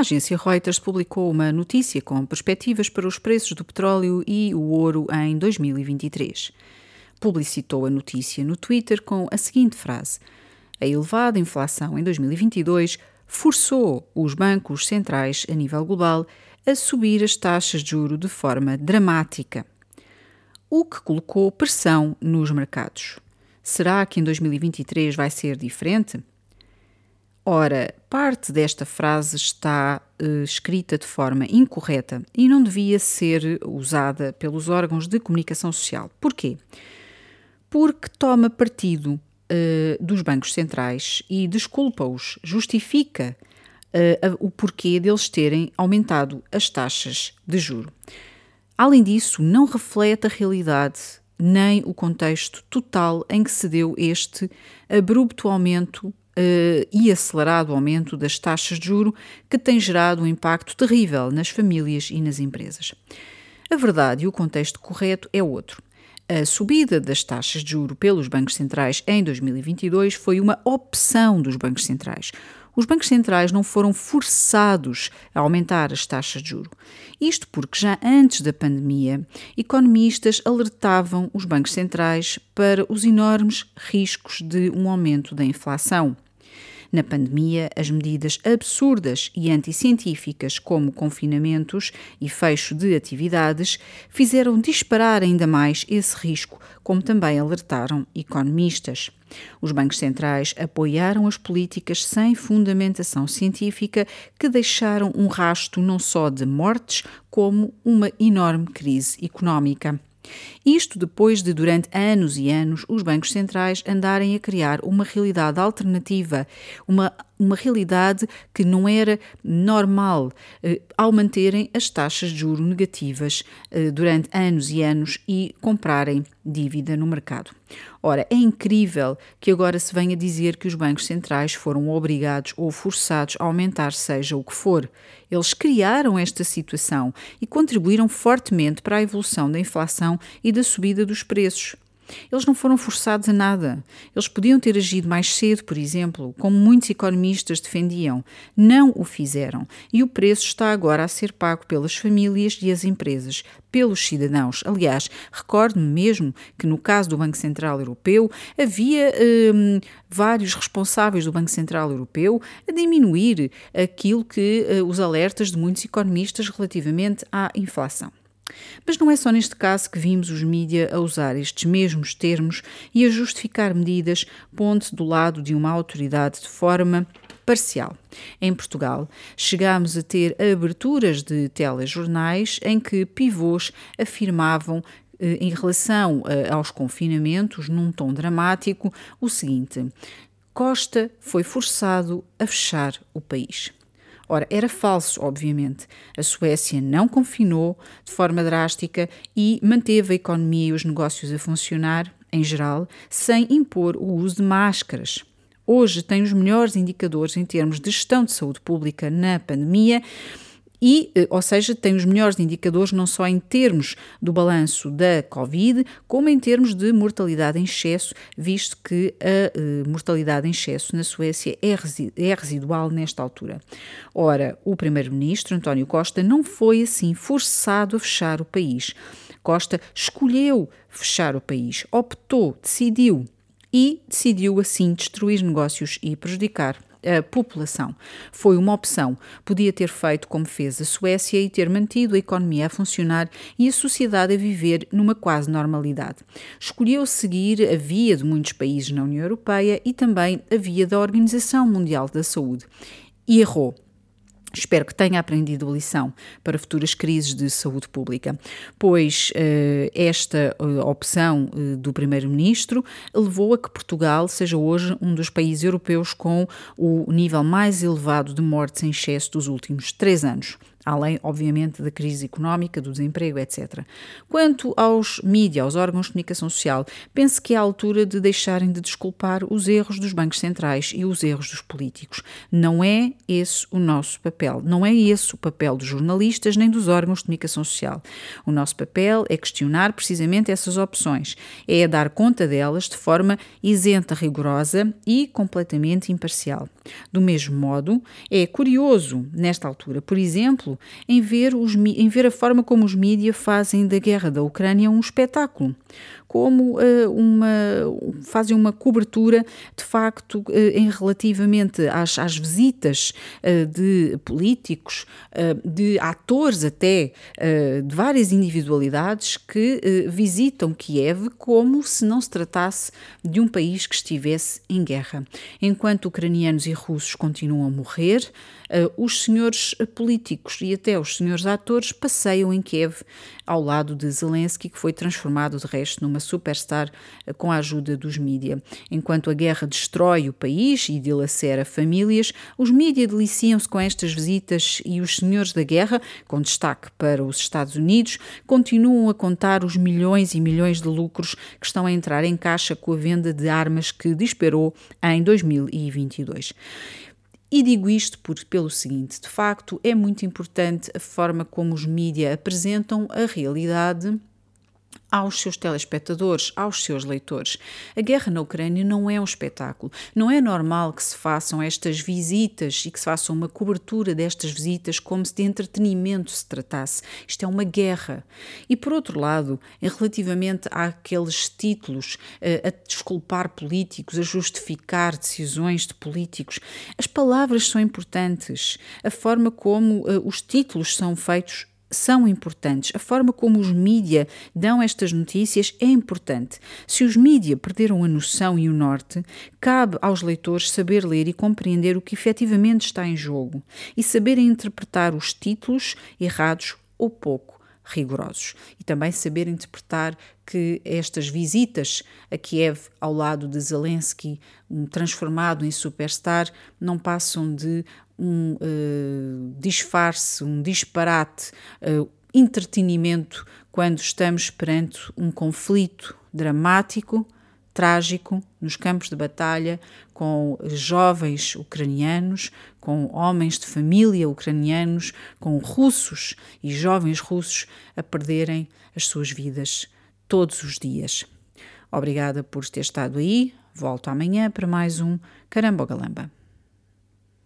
A agência Reuters publicou uma notícia com perspectivas para os preços do petróleo e o ouro em 2023. Publicitou a notícia no Twitter com a seguinte frase: A elevada inflação em 2022 forçou os bancos centrais a nível global a subir as taxas de juro de forma dramática, o que colocou pressão nos mercados. Será que em 2023 vai ser diferente? Ora, parte desta frase está uh, escrita de forma incorreta e não devia ser usada pelos órgãos de comunicação social. Porquê? Porque toma partido uh, dos bancos centrais e desculpa-os, justifica uh, o porquê deles terem aumentado as taxas de juro. Além disso, não reflete a realidade nem o contexto total em que se deu este abrupto aumento uh, e acelerado aumento das taxas de juro que tem gerado um impacto terrível nas famílias e nas empresas. A verdade e o contexto correto é outro. A subida das taxas de juro pelos bancos centrais em 2022 foi uma opção dos bancos centrais os bancos centrais não foram forçados a aumentar as taxas de juro. Isto porque já antes da pandemia, economistas alertavam os bancos centrais para os enormes riscos de um aumento da inflação. Na pandemia, as medidas absurdas e anticientíficas, como confinamentos e fecho de atividades, fizeram disparar ainda mais esse risco, como também alertaram economistas. Os bancos centrais apoiaram as políticas sem fundamentação científica que deixaram um rasto não só de mortes, como uma enorme crise económica. Isto depois de, durante anos e anos, os bancos centrais andarem a criar uma realidade alternativa, uma, uma realidade que não era normal, eh, ao manterem as taxas de juro negativas eh, durante anos e anos e comprarem dívida no mercado. Ora, é incrível que agora se venha dizer que os bancos centrais foram obrigados ou forçados a aumentar, seja o que for. Eles criaram esta situação e contribuíram fortemente para a evolução da inflação e da subida dos preços. Eles não foram forçados a nada. Eles podiam ter agido mais cedo, por exemplo, como muitos economistas defendiam. Não o fizeram. E o preço está agora a ser pago pelas famílias e as empresas, pelos cidadãos. Aliás, recordo-me mesmo que no caso do Banco Central Europeu havia hum, vários responsáveis do Banco Central Europeu a diminuir aquilo que uh, os alertas de muitos economistas relativamente à inflação. Mas não é só neste caso que vimos os mídia a usar estes mesmos termos e a justificar medidas pondo-se do lado de uma autoridade de forma parcial. Em Portugal, chegámos a ter aberturas de telejornais em que pivôs afirmavam eh, em relação eh, aos confinamentos, num tom dramático, o seguinte: Costa foi forçado a fechar o país. Ora, era falso, obviamente. A Suécia não confinou de forma drástica e manteve a economia e os negócios a funcionar, em geral, sem impor o uso de máscaras. Hoje tem os melhores indicadores em termos de gestão de saúde pública na pandemia e, eh, ou seja, tem os melhores indicadores não só em termos do balanço da Covid, como em termos de mortalidade em excesso, visto que a eh, mortalidade em excesso na Suécia é, é residual nesta altura. Ora, o primeiro-ministro António Costa não foi assim forçado a fechar o país. Costa escolheu fechar o país, optou, decidiu e decidiu assim destruir negócios e prejudicar a população. Foi uma opção. Podia ter feito como fez a Suécia e ter mantido a economia a funcionar e a sociedade a viver numa quase normalidade. Escolheu seguir a via de muitos países na União Europeia e também a via da Organização Mundial da Saúde. E errou. Espero que tenha aprendido a lição para futuras crises de saúde pública, pois uh, esta uh, opção uh, do Primeiro-Ministro levou a que Portugal seja hoje um dos países europeus com o nível mais elevado de mortes em excesso dos últimos três anos. Além, obviamente, da crise económica, do desemprego, etc. Quanto aos mídias, aos órgãos de comunicação social, penso que é a altura de deixarem de desculpar os erros dos bancos centrais e os erros dos políticos. Não é esse o nosso papel. Não é esse o papel dos jornalistas nem dos órgãos de comunicação social. O nosso papel é questionar precisamente essas opções, é dar conta delas de forma isenta, rigorosa e completamente imparcial. Do mesmo modo, é curioso, nesta altura, por exemplo, em ver, os, em ver a forma como os mídias fazem da guerra da Ucrânia um espetáculo como uh, uma, fazem uma cobertura de facto uh, em relativamente às, às visitas uh, de políticos, de atores até, de várias individualidades que visitam Kiev como se não se tratasse de um país que estivesse em guerra. Enquanto ucranianos e russos continuam a morrer, os senhores políticos e até os senhores atores passeiam em Kiev ao lado de Zelensky, que foi transformado de resto numa superstar eh, com a ajuda dos mídia. Enquanto a guerra destrói o país e dilacera famílias, os mídia deliciam-se com estas visitas e os senhores da guerra, com destaque para os Estados Unidos, continuam a contar os milhões e milhões de lucros que estão a entrar em caixa com a venda de armas que disparou em 2022. E digo isto por, pelo seguinte: de facto, é muito importante a forma como os mídias apresentam a realidade aos seus telespectadores, aos seus leitores. A guerra na Ucrânia não é um espetáculo. Não é normal que se façam estas visitas e que se faça uma cobertura destas visitas como se de entretenimento se tratasse. Isto é uma guerra. E por outro lado, relativamente àqueles títulos uh, a desculpar políticos, a justificar decisões de políticos, as palavras são importantes. A forma como uh, os títulos são feitos são importantes. A forma como os mídia dão estas notícias é importante. Se os mídia perderam a noção e o norte, cabe aos leitores saber ler e compreender o que efetivamente está em jogo e saberem interpretar os títulos errados ou pouco rigorosos. E também saber interpretar que estas visitas a Kiev ao lado de Zelensky, um transformado em superstar, não passam de um uh, disfarce, um disparate, uh, entretenimento quando estamos perante um conflito dramático, trágico, nos campos de batalha, com jovens ucranianos, com homens de família ucranianos, com russos e jovens russos a perderem as suas vidas todos os dias. Obrigada por ter estado aí. Volto amanhã para mais um Caramba Galamba.